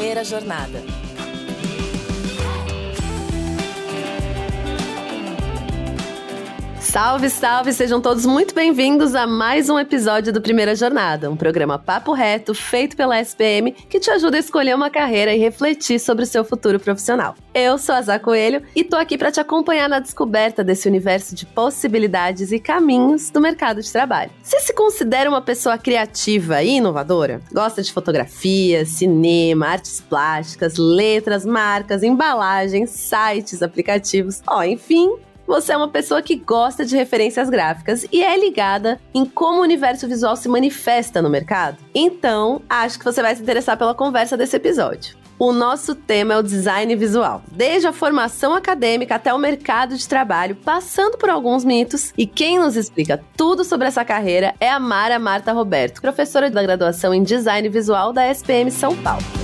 Primeira Jornada. Salve, salve! Sejam todos muito bem-vindos a mais um episódio do Primeira Jornada, um programa papo reto feito pela SPM que te ajuda a escolher uma carreira e refletir sobre o seu futuro profissional. Eu sou a Zá Coelho e tô aqui para te acompanhar na descoberta desse universo de possibilidades e caminhos do mercado de trabalho. Você se considera uma pessoa criativa e inovadora? Gosta de fotografia, cinema, artes plásticas, letras, marcas, embalagens, sites, aplicativos, ó, enfim, você é uma pessoa que gosta de referências gráficas e é ligada em como o universo visual se manifesta no mercado? Então, acho que você vai se interessar pela conversa desse episódio. O nosso tema é o design visual, desde a formação acadêmica até o mercado de trabalho, passando por alguns mitos. E quem nos explica tudo sobre essa carreira é a Mara Marta Roberto, professora da graduação em design visual da SPM São Paulo.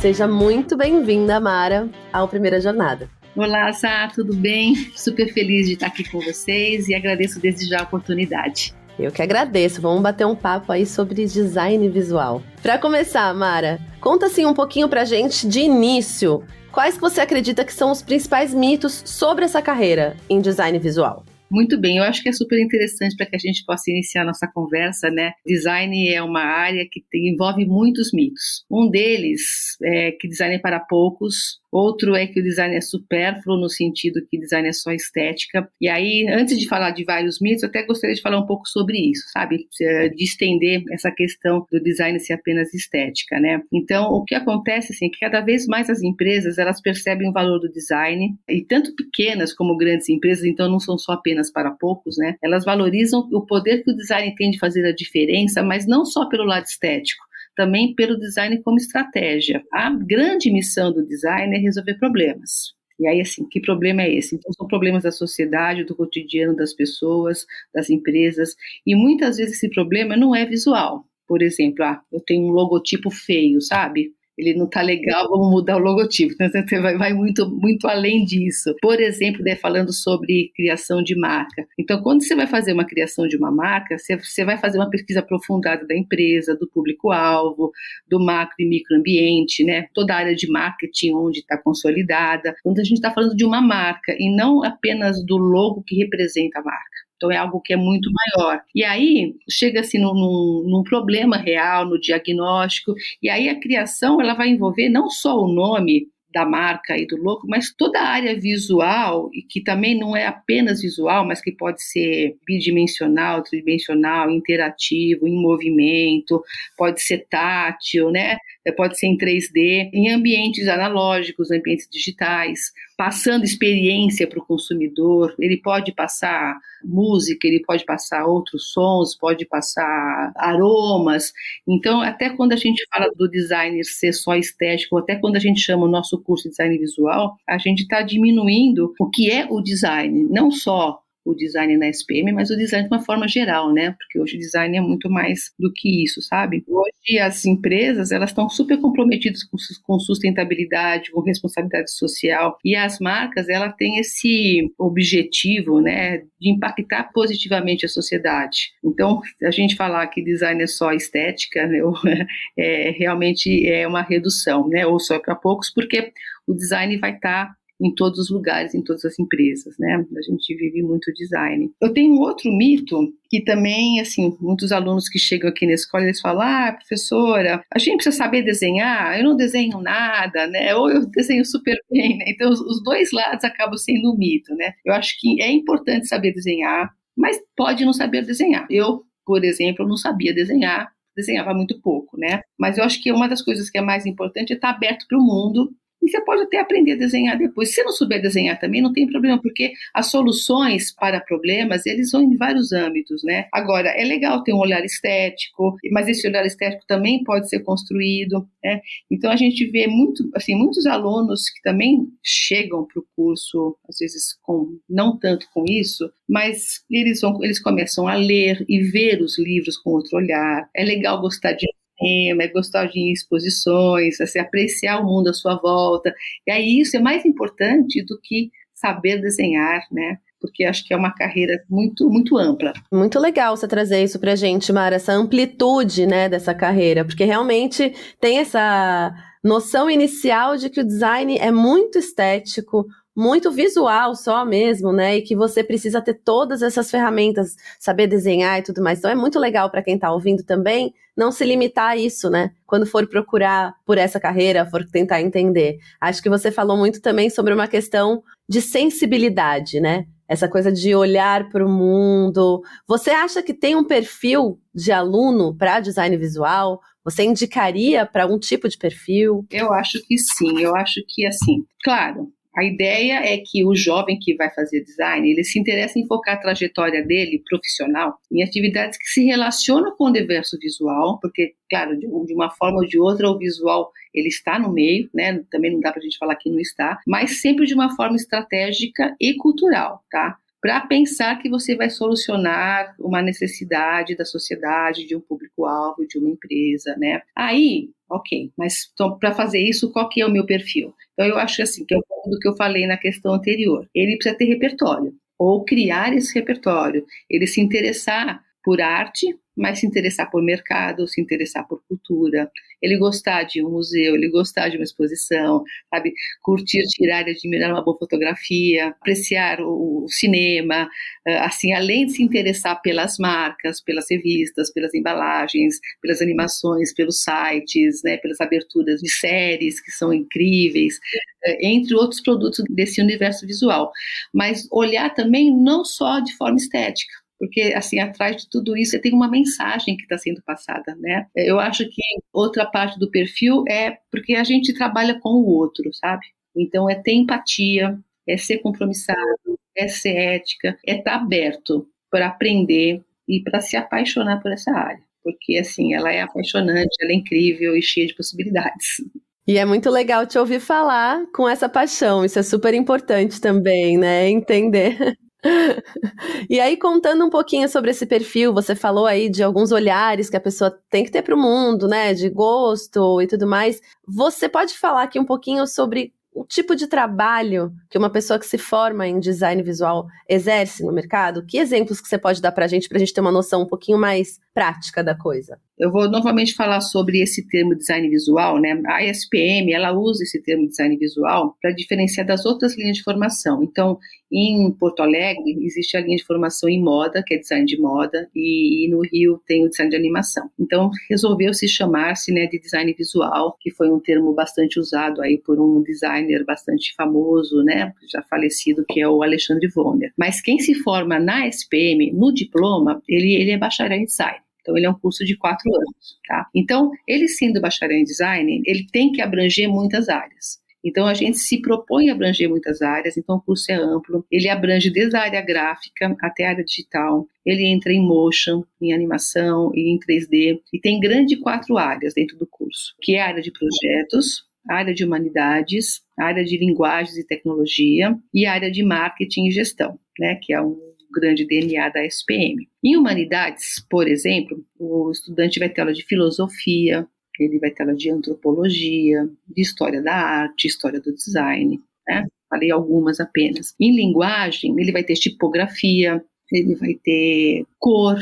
Seja muito bem-vinda, Mara, ao Primeira Jornada. Olá, Sá, tudo bem? Super feliz de estar aqui com vocês e agradeço desde já a oportunidade. Eu que agradeço. Vamos bater um papo aí sobre design visual. Para começar, Mara, conta assim um pouquinho pra gente de início. Quais que você acredita que são os principais mitos sobre essa carreira em design visual? Muito bem, eu acho que é super interessante para que a gente possa iniciar nossa conversa, né? Design é uma área que envolve muitos mitos. Um deles é que design é para poucos, Outro é que o design é supérfluo, no sentido que design é só estética. E aí, antes de falar de vários mitos, eu até gostaria de falar um pouco sobre isso, sabe? De estender essa questão do design ser apenas estética, né? Então, o que acontece, assim, é que cada vez mais as empresas, elas percebem o valor do design, e tanto pequenas como grandes empresas, então não são só apenas para poucos, né? Elas valorizam o poder que o design tem de fazer a diferença, mas não só pelo lado estético, também pelo design como estratégia. A grande missão do design é resolver problemas. E aí, assim, que problema é esse? Então, são problemas da sociedade, do cotidiano das pessoas, das empresas, e muitas vezes esse problema não é visual. Por exemplo, ah, eu tenho um logotipo feio, sabe? Ele não está legal, vamos mudar o logotipo. Então, você vai, vai, muito, muito além disso. Por exemplo, né, falando sobre criação de marca. Então, quando você vai fazer uma criação de uma marca, você, você vai fazer uma pesquisa aprofundada da empresa, do público-alvo, do macro e microambiente, né? toda a área de marketing onde está consolidada. Quando a gente está falando de uma marca e não apenas do logo que representa a marca. Então é algo que é muito maior. E aí chega assim num, num, num, problema real, no diagnóstico, e aí a criação ela vai envolver não só o nome da marca e do logo, mas toda a área visual, e que também não é apenas visual, mas que pode ser bidimensional, tridimensional, interativo, em movimento, pode ser tátil, né? Pode ser em 3D, em ambientes analógicos, ambientes digitais passando experiência para o consumidor, ele pode passar música, ele pode passar outros sons, pode passar aromas. Então, até quando a gente fala do designer ser só estético, até quando a gente chama o nosso curso de design visual, a gente está diminuindo o que é o design, não só o design na SPM, mas o design de uma forma geral, né? Porque hoje o design é muito mais do que isso, sabe? Hoje as empresas, elas estão super comprometidas com, com sustentabilidade, com responsabilidade social, e as marcas, ela têm esse objetivo, né, de impactar positivamente a sociedade. Então, a gente falar que design é só estética, né, é, realmente é uma redução, né, ou só para poucos, porque o design vai estar tá em todos os lugares, em todas as empresas, né? A gente vive muito design. Eu tenho outro mito que também, assim, muitos alunos que chegam aqui na escola, eles falam, ah, professora, a gente precisa saber desenhar, eu não desenho nada, né? Ou eu desenho super bem, né? Então, os, dois lados acabam sendo um mito, né? Eu acho que é importante saber desenhar, mas pode não saber desenhar. Eu, por exemplo, não sabia desenhar, desenhava muito pouco, né? Mas eu acho que uma das coisas que é mais importante é estar aberto para o mundo e você pode até aprender a desenhar depois. Se não souber desenhar também, não tem problema, porque as soluções para problemas, eles vão em vários âmbitos, né? Agora, é legal ter um olhar estético, mas esse olhar estético também pode ser construído, né? Então, a gente vê muito, assim, muitos alunos que também chegam para o curso, às vezes, com não tanto com isso, mas eles, vão, eles começam a ler e ver os livros com outro olhar. É legal gostar de cinema, é gostar de exposições, assim, apreciar o mundo à sua volta. E aí isso é mais importante do que saber desenhar, né? porque acho que é uma carreira muito, muito ampla. Muito legal você trazer isso pra gente, Mara, essa amplitude, né, dessa carreira, porque realmente tem essa noção inicial de que o design é muito estético, muito visual só mesmo, né? E que você precisa ter todas essas ferramentas, saber desenhar e tudo mais. Então é muito legal para quem está ouvindo também não se limitar a isso, né? Quando for procurar por essa carreira, for tentar entender. Acho que você falou muito também sobre uma questão de sensibilidade, né? Essa coisa de olhar para o mundo. Você acha que tem um perfil de aluno para design visual? Você indicaria para um tipo de perfil? Eu acho que sim. Eu acho que assim, claro, a ideia é que o jovem que vai fazer design, ele se interessa em focar a trajetória dele profissional em atividades que se relacionam com o universo visual, porque, claro, de, uma forma ou de outra, o visual ele está no meio, né? Também não dá para a gente falar que não está, mas sempre de uma forma estratégica e cultural, tá? para pensar que você vai solucionar uma necessidade da sociedade, de um público-alvo, de uma empresa, né? Aí, ok, mas então, para fazer isso, qual que é o meu perfil? Então, eu acho assim, que é um pouco do que eu falei na questão anterior. Ele precisa ter repertório, ou criar esse repertório, ele se interessar por arte, mas se interessar por mercado, se interessar por cultura, ele gostar de um museu, ele gostar de uma exposição, sabe, curtir, tirar e admirar uma boa fotografia, apreciar o, cinema, ah, assim, além de se interessar pelas marcas, pelas revistas, pelas embalagens, pelas animações, pelos sites, né, pelas aberturas de séries que são incríveis, eh, entre outros produtos desse universo visual, mas olhar também não só de forma estética, porque assim atrás de tudo isso tem uma mensagem que está sendo passada, né? Eu acho que outra parte do perfil é porque a gente trabalha com o outro, sabe? Então é ter empatia, é ser compromissado, é ser ética, é estar tá aberto para aprender e para se apaixonar por essa área, porque assim ela é apaixonante, ela é incrível e cheia de possibilidades. E é muito legal te ouvir falar com essa paixão, isso é super importante também, né? Entender e aí, contando um pouquinho sobre esse perfil, você falou aí de alguns olhares que a pessoa tem que ter para o mundo, né? De gosto e tudo mais. Você pode falar aqui um pouquinho sobre o tipo de trabalho que uma pessoa que se forma em design visual exerce no mercado? Que exemplos que você pode dar para a gente, para a gente ter uma noção um pouquinho mais prática da coisa? Eu vou novamente falar sobre esse termo design visual, né? A SPM, ela usa esse termo design visual para diferenciar das outras linhas de formação. Então, em Porto Alegre, existe a linha de formação em moda, que é design de moda, e, e no Rio tem o design de animação. Então, resolveu se chamar-se né, de design visual, que foi um termo bastante usado aí por um designer bastante famoso, né, já falecido, que é o Alexandre Vonner. Mas quem se forma na SPM, no diploma, ele, ele é bacharel em design. Então, ele é um curso de quatro anos, tá? Então, ele sendo bacharel em design, ele tem que abranger muitas áreas. Então, a gente se propõe a abranger muitas áreas, então o curso é amplo, ele abrange desde a área gráfica até a área digital, ele entra em motion, em animação e em 3D, e tem grande quatro áreas dentro do curso, que é a área de projetos, a área de humanidades, a área de linguagens e tecnologia e a área de marketing e gestão, né, que é um grande DNA da SPM. Em humanidades, por exemplo, o estudante vai ter aula de filosofia, ele vai ter aula de antropologia, de história da arte, história do design, né? Falei algumas apenas. Em linguagem, ele vai ter tipografia, ele vai ter cor,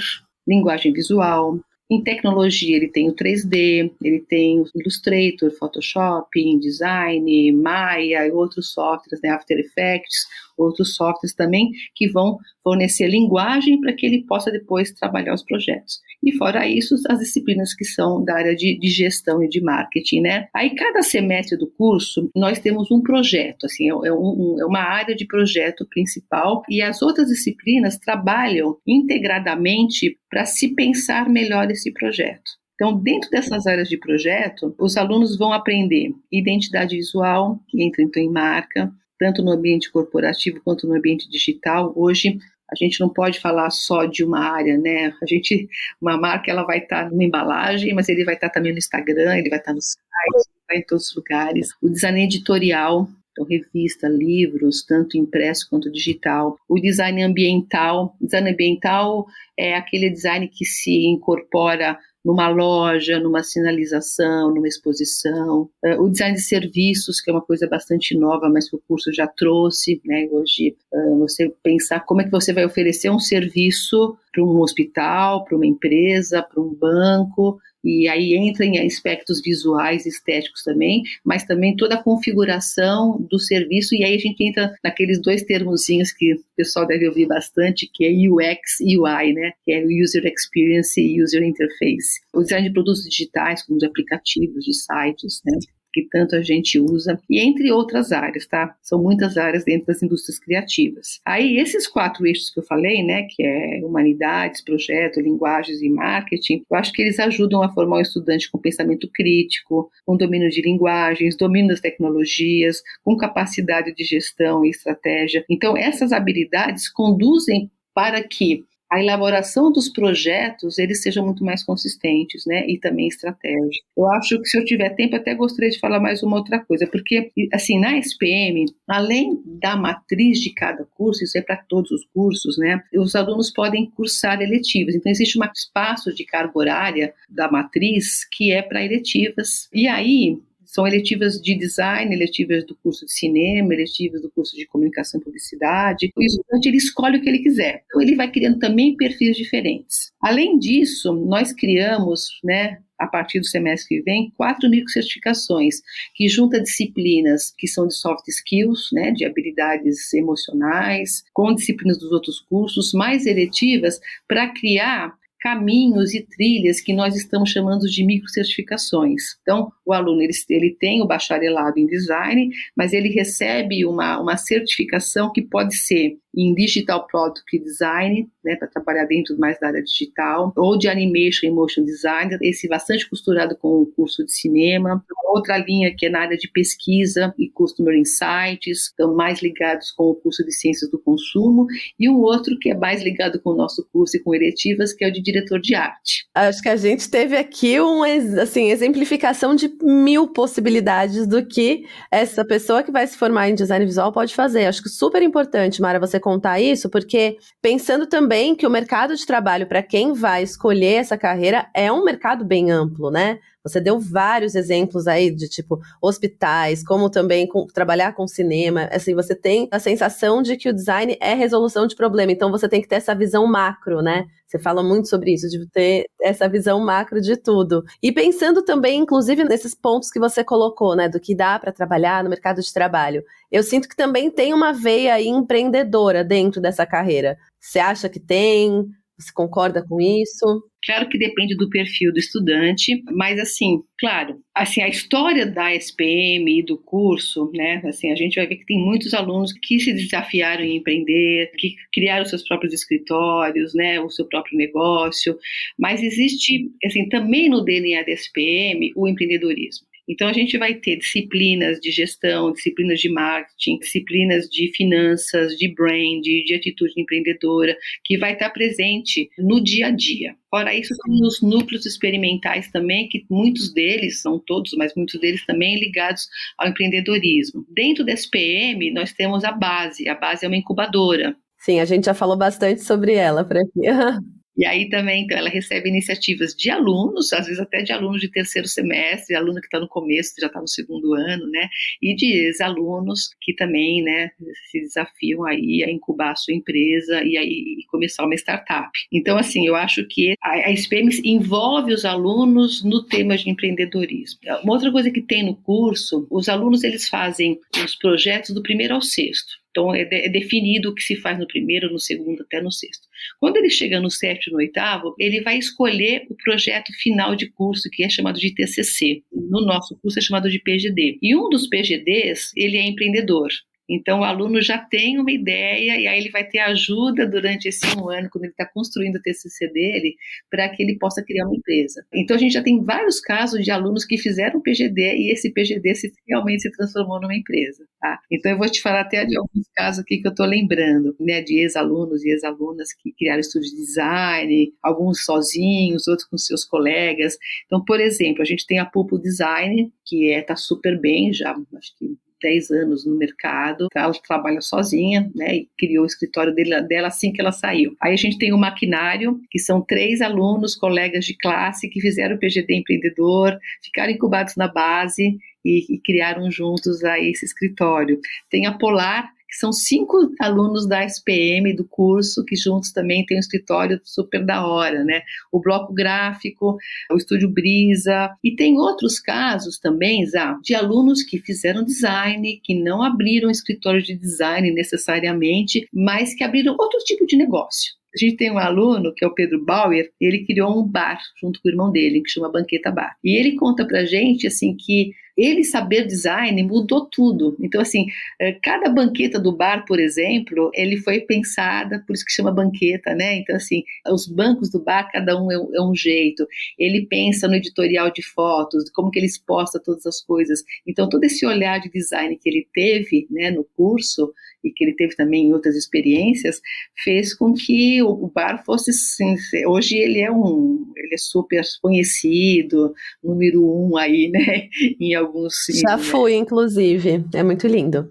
linguagem visual, em tecnologia, ele tem o 3D, ele tem o Illustrator, Photoshop, InDesign, Maya e outros softwares, né, After Effects, outros softwares também que vão fornecer linguagem para que ele possa depois trabalhar os projetos. E fora isso, as disciplinas que são da área de, de gestão e de marketing, né? Aí cada semestre do curso nós temos um projeto, assim, é, é, um, é uma área de projeto principal e as outras disciplinas trabalham integradamente para se pensar melhor esse projeto. Então, dentro dessas áreas de projeto, os alunos vão aprender identidade visual, que entra então em marca, tanto no ambiente corporativo quanto no ambiente digital. Hoje, a gente não pode falar só de uma área, né? A gente, uma marca, ela vai estar numa embalagem, mas ele vai estar também no Instagram, ele vai estar no site, vai em todos os lugares. O design editorial, então revista, livros, tanto impresso quanto digital. O design ambiental, design ambiental é aquele design que se incorpora numa loja, numa sinalização, numa exposição. Uh, o design de serviços, que é uma coisa bastante nova, mas que o curso já trouxe, né? Hoje, uh, você pensar como é que você vai oferecer um serviço para um hospital, para uma empresa, para um banco, e aí entra em aspectos visuais, estéticos também, mas também toda a configuração do serviço, e aí a gente entra naqueles dois termozinhos que o pessoal deve ouvir bastante, que é UX e UI, né? Que é User Experience e User Interface. O design de produtos digitais, como de aplicativos, de sites, né? Que tanto a gente usa, e entre outras áreas, tá? São muitas áreas dentro das indústrias criativas. Aí, esses quatro eixos que eu falei, né, que é humanidades, projeto, linguagens e marketing, eu acho que eles ajudam a formar o estudante com pensamento crítico, com domínio de linguagens, domínio das tecnologias, com capacidade de gestão e estratégia. Então, essas habilidades conduzem para que a elaboração dos projetos eles sejam muito mais consistentes, né, e também estratégicos. Eu acho que se eu tiver tempo até gostaria de falar mais uma outra coisa, porque assim na SPM, além da matriz de cada curso, isso é para todos os cursos, né, os alunos podem cursar eletivas. Então existe um espaço de carga horária da matriz que é para eletivas. E aí são eletivas de design, eletivas do curso de cinema, eletivas do curso de comunicação e publicidade. O estudante ele escolhe o que ele quiser. Então ele vai criando também perfis diferentes. Além disso, nós criamos, né, a partir do semestre que vem, quatro microcertificações, que junta disciplinas que são de soft skills, né, de habilidades emocionais, com disciplinas dos outros cursos, mais eletivas, para criar caminhos e trilhas que nós estamos chamando de microcertificações. Então, o aluno ele, ele tem o bacharelado em design, mas ele recebe uma, uma certificação que pode ser em Digital Product Design, né, para trabalhar dentro mais da área digital, ou de Animation e Motion Design, esse bastante costurado com o curso de cinema. Outra linha que é na área de pesquisa e Customer Insights, estão mais ligados com o curso de Ciências do Consumo, e um outro que é mais ligado com o nosso curso e com eletivas, que é o de Diretor de Arte. Acho que a gente teve aqui uma assim, exemplificação de mil possibilidades do que essa pessoa que vai se formar em design visual pode fazer. Acho que super importante, Mara, você contar isso, porque pensando também que o mercado de trabalho para quem vai escolher essa carreira é um mercado bem amplo, né? Você deu vários exemplos aí de tipo hospitais, como também com, trabalhar com cinema. Assim, você tem a sensação de que o design é resolução de problema. Então você tem que ter essa visão macro, né? Você fala muito sobre isso, de ter essa visão macro de tudo. E pensando também, inclusive, nesses pontos que você colocou, né, do que dá para trabalhar no mercado de trabalho. Eu sinto que também tem uma veia empreendedora dentro dessa carreira. Você acha que tem? Você concorda com isso? Claro que depende do perfil do estudante, mas assim, claro, assim a história da SPM e do curso, né? Assim, a gente vai ver que tem muitos alunos que se desafiaram em empreender, que criaram seus próprios escritórios, né, o seu próprio negócio, mas existe assim também no DNA da SPM o empreendedorismo. Então, a gente vai ter disciplinas de gestão, disciplinas de marketing, disciplinas de finanças, de brand, de atitude empreendedora, que vai estar presente no dia a dia. Fora isso, tem os núcleos experimentais também, que muitos deles, são todos, mas muitos deles também ligados ao empreendedorismo. Dentro da SPM, nós temos a base. A base é uma incubadora. Sim, a gente já falou bastante sobre ela por aqui. E aí também, então, ela recebe iniciativas de alunos, às vezes até de alunos de terceiro semestre, aluno que está no começo, que já está no segundo ano, né? E de ex-alunos que também, né, se desafiam aí a incubar a sua empresa e aí começar uma startup. Então, assim, eu acho que a, a SPM envolve os alunos no tema de empreendedorismo. Uma outra coisa que tem no curso, os alunos eles fazem os projetos do primeiro ao sexto. Então, é, de, é, definido o que se faz no primeiro, no segundo, até no sexto. Quando ele chega no sétimo e no oitavo, ele vai escolher o projeto final de curso, que é chamado de TCC. No nosso curso é chamado de PGD. E um dos PGDs, ele é empreendedor. Então, o aluno já tem uma ideia e aí ele vai ter ajuda durante esse um ano, quando ele está construindo o TCC dele, para que ele possa criar uma empresa. Então, a gente já tem vários casos de alunos que fizeram PGD e esse PGD se, realmente se transformou numa empresa. Tá? Então, eu vou te falar até de alguns casos aqui que eu estou lembrando, né, de ex-alunos e ex-alunas que criaram estúdio de design, alguns sozinhos, outros com seus colegas. Então, por exemplo, a gente tem a Pulpo Design, que está é, tá super bem, já acho que 10 anos no mercado, ela trabalha sozinha, né, e criou o escritório dela, assim que ela saiu. Aí a gente tem o maquinário, que são três alunos, colegas de classe, que fizeram o PGD empreendedor, ficaram incubados na base e, e criaram juntos aí esse escritório. Tem a Polar, que são cinco alunos da SPM do curso, que juntos também tem um escritório super da hora, né? O bloco gráfico, o estúdio Brisa, e tem outros casos também, Zá, de alunos que fizeram design, que não abriram escritório de design necessariamente, mas que abriram outro tipo de negócio. A gente tem um aluno, que é o Pedro Bauer, ele criou um bar junto com o irmão dele, que chama Banqueta Bar. E ele conta pra gente, assim, que ele saber design mudou tudo. Então, assim, é, cada banqueta do bar, por exemplo, ele foi pensada, por isso que chama banqueta, né? Então, assim, os bancos do bar, cada um é, é um jeito. Ele pensa no editorial de fotos, como que ele exposta todas as coisas. Então, todo esse olhar de design que ele teve, né, no curso, e que ele teve também em outras experiências, fez com que o bar fosse, assim, hoje ele é um, ele é super conhecido, número um aí, né, em alguns... Já né? fui, inclusive, é muito lindo.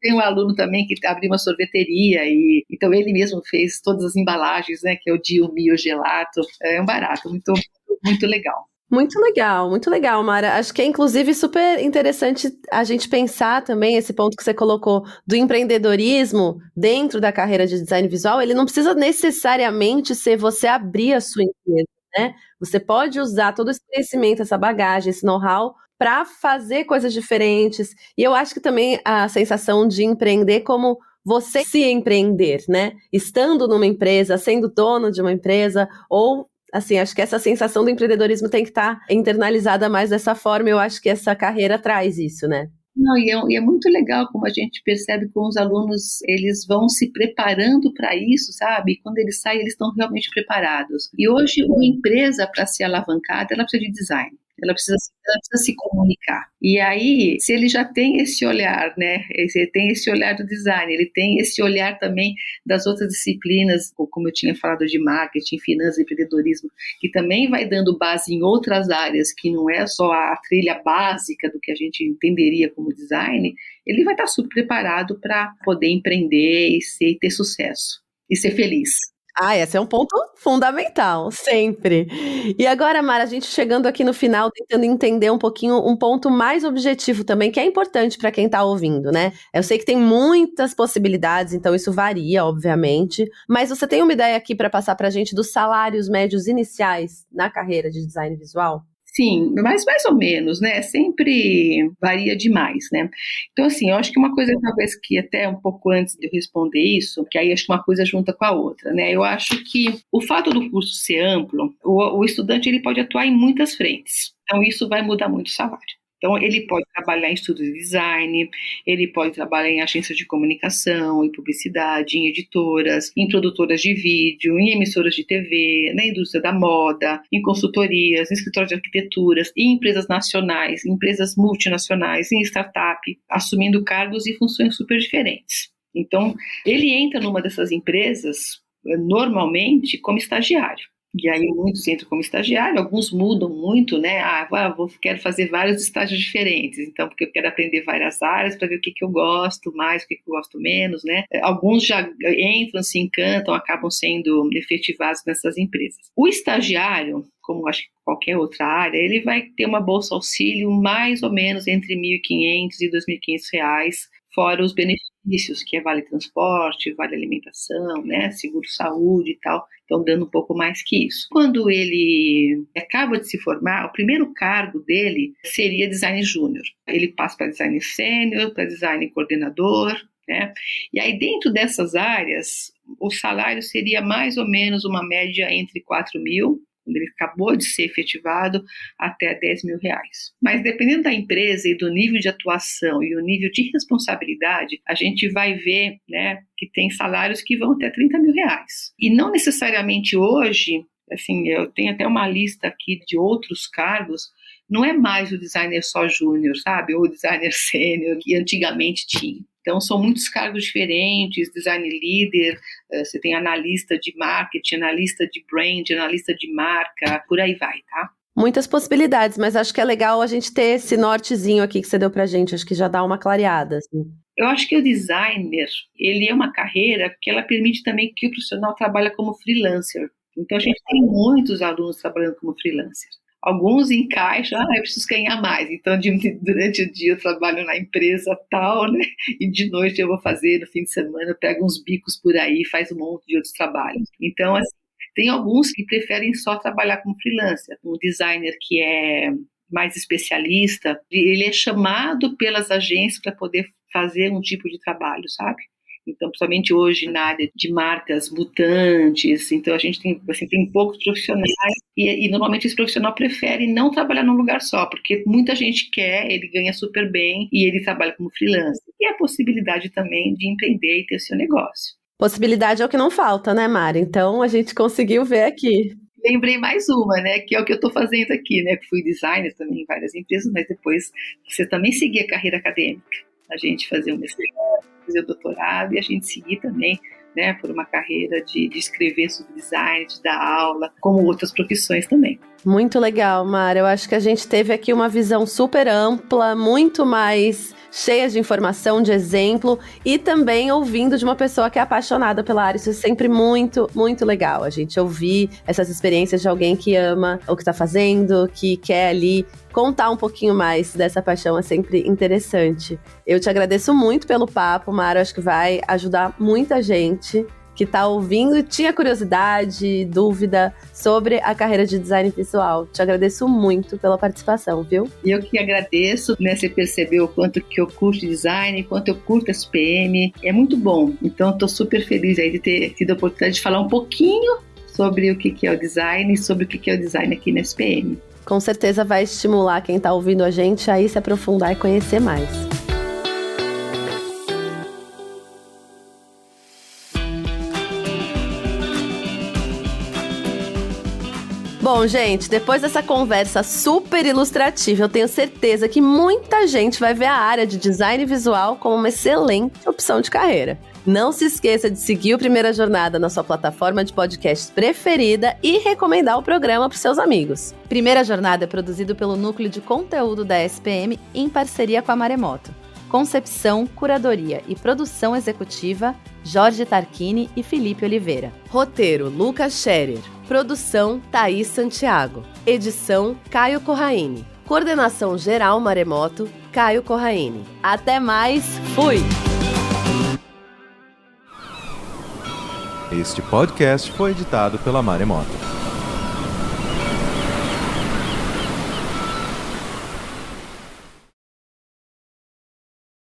Tem um aluno também que abriu uma sorveteria e então ele mesmo fez todas as embalagens, né, que é o Dio Mio Gelato, é um barato, muito, muito legal. Muito legal, muito legal, Mara. Acho que é inclusive super interessante a gente pensar também esse ponto que você colocou do empreendedorismo dentro da carreira de design visual. Ele não precisa necessariamente ser você abrir a sua empresa, né? Você pode usar todo esse conhecimento, essa bagagem, esse know-how para fazer coisas diferentes. E eu acho que também a sensação de empreender como você se empreender, né? Estando numa empresa, sendo dono de uma empresa ou assim, acho que essa sensação do empreendedorismo tem que estar tá internalizada mais dessa forma. Eu acho que essa carreira traz isso, né? Não, e é, e é, muito legal como a gente percebe como os alunos eles vão se preparando para isso, sabe? Quando eles saem, eles estão realmente preparados. E hoje, uma empresa, para ser alavancada, ela precisa de design ela precisa, ela precisa se comunicar. E aí, se ele já tem esse olhar, né, ele tem esse olhar do design, ele tem esse olhar também das outras disciplinas, como eu tinha falado de marketing, finanças empreendedorismo, que também vai dando base em outras áreas, que não é só a trilha básica do que a gente entenderia como design, ele vai estar super preparado para poder empreender e ser, ter sucesso e ser feliz. Ah, esse é um ponto fundamental, sempre. E agora, Mara, a gente chegando aqui no final, tentando entender um pouquinho um ponto mais objetivo também, que é importante para quem está ouvindo, né? Eu sei que tem muitas possibilidades, então isso varia, obviamente, mas você tem uma ideia aqui para passar para a gente dos salários médios iniciais na carreira de design visual? Sim, mas mais ou menos, né? Sempre varia demais, né? Então, assim, eu acho que uma coisa, talvez, que até um pouco antes de eu responder isso, que aí acho que uma coisa junta com a outra, né? Eu acho que o fato do curso ser amplo, o, o estudante ele pode atuar em muitas frentes. Então, isso vai mudar muito o salário. Então, ele pode trabalhar em estudos de design, ele pode trabalhar em agências de comunicação, em publicidade, em editoras, em produtoras de vídeo, em emissoras de TV, na indústria da moda, em consultorias, em escritórios de arquiteturas, em empresas nacionais, em empresas multinacionais, em startup, assumindo cargos e funções super diferentes. Então, ele entra numa dessas empresas eh, normalmente como estagiário. E aí muitos entram como estagiário, alguns mudam muito, né? Ah, vou, quero fazer vários estágios diferentes, então porque eu quero aprender várias áreas para ver o que, que eu gosto mais, o que, que eu gosto menos, né? Alguns já entram, se encantam, acabam sendo efetivados nessas empresas. O estagiário, como acho que qualquer outra área, ele vai ter uma bolsa auxílio mais ou menos entre 1.500 e 2.500 reais fora os benefícios, que é vale transporte, vale alimentação, né, seguro saúde e tal, estão dando um pouco mais que isso. Quando ele acaba de se formar, o primeiro cargo dele seria design júnior. Ele passa para design sênior, para design coordenador, né? E aí dentro dessas áreas, o salário seria mais ou menos uma média entre 4 mil quando ele acabou de ser efetivado, até 10 mil reais. Mas dependendo da empresa e do nível de atuação e o nível de responsabilidade, a gente vai ver né, que tem salários que vão até 30 mil reais. E não necessariamente hoje, assim, eu tenho até uma lista aqui de outros cargos, não é mais o designer só júnior, sabe? Ou o designer sênior que antigamente tinha. Então, são muitos cargos diferentes, design leader, eh, você tem analista de marketing, analista de brand, analista de marca, por aí vai, tá? Muitas possibilidades, mas acho que é legal a gente ter esse nortezinho aqui que você deu pra gente, acho que já dá uma clareada. Assim. Eu acho que o designer, ele é uma carreira que ela permite também que o profissional trabalhe como freelancer. Então a gente tem muitos alunos trabalhando como freelancer. Alguns encaixam, ah, eu preciso ganhar mais. Então, de, durante o dia eu trabalho na empresa tal, né? E de noite eu vou fazer, no fim de semana, eu pego uns bicos por aí, faz um monte de outros trabalhos. Então, assim, tem alguns que preferem só trabalhar como freelancer. Um designer que é mais especialista, ele é chamado pelas agências para poder fazer um tipo de trabalho, sabe? Então, principalmente hoje na área de marcas mutantes, então a gente tem, assim, tem poucos profissionais e, e, normalmente esse profissional prefere não trabalhar num lugar só, porque muita gente quer, ele ganha super bem e ele trabalha como freelancer. E a possibilidade também de empreender e ter seu negócio. Possibilidade é o que não falta, né, Mari? Então a gente conseguiu ver aqui. Lembrei mais uma, né, que é o que eu estou fazendo aqui, né, que fui designer também em várias empresas, mas depois você também seguir a carreira acadêmica. A gente fazer um mestrado, fazer o doutorado e a gente seguir também né, por uma carreira de, de, escrever sobre design, de dar aula, como outras profissões também. Muito legal, Mara. Eu acho que a gente teve aqui uma visão super ampla, muito mais cheias de informação, de exemplo e também ouvindo de uma pessoa que é apaixonada pela área. Isso é sempre muito, muito legal. A gente ouvir essas experiências de alguém que ama o que está fazendo, que quer ali contar um pouquinho mais dessa paixão é sempre interessante. Eu te agradeço muito pelo papo, Mara. Acho que vai ajudar muita gente que está ouvindo e tinha curiosidade, dúvida sobre a carreira de design visual. Te agradeço muito pela participação, viu? E eu que agradeço, né? Você percebeu o quanto que eu curto design, quanto eu curto SPM. É muito bom. Então, estou super feliz aí de ter tido a oportunidade de falar um pouquinho sobre o que é o design e sobre o que é o design aqui na SPM. Com certeza vai estimular quem está ouvindo a gente a ir se aprofundar e conhecer mais. Bom, gente, depois dessa conversa super ilustrativa, eu tenho certeza que muita gente vai ver a área de design visual como uma excelente opção de carreira. Não se esqueça de seguir o Primeira Jornada na sua plataforma de podcast preferida e recomendar o programa para seus amigos. Primeira Jornada é produzido pelo Núcleo de Conteúdo da SPM em parceria com a Maremoto. Concepção, curadoria e produção executiva, Jorge Tarquini e Felipe Oliveira. Roteiro, Lucas Scherer. Produção, Thaís Santiago. Edição, Caio Corraine. Coordenação geral Maremoto, Caio Corraine. Até mais, fui! Este podcast foi editado pela Maremoto.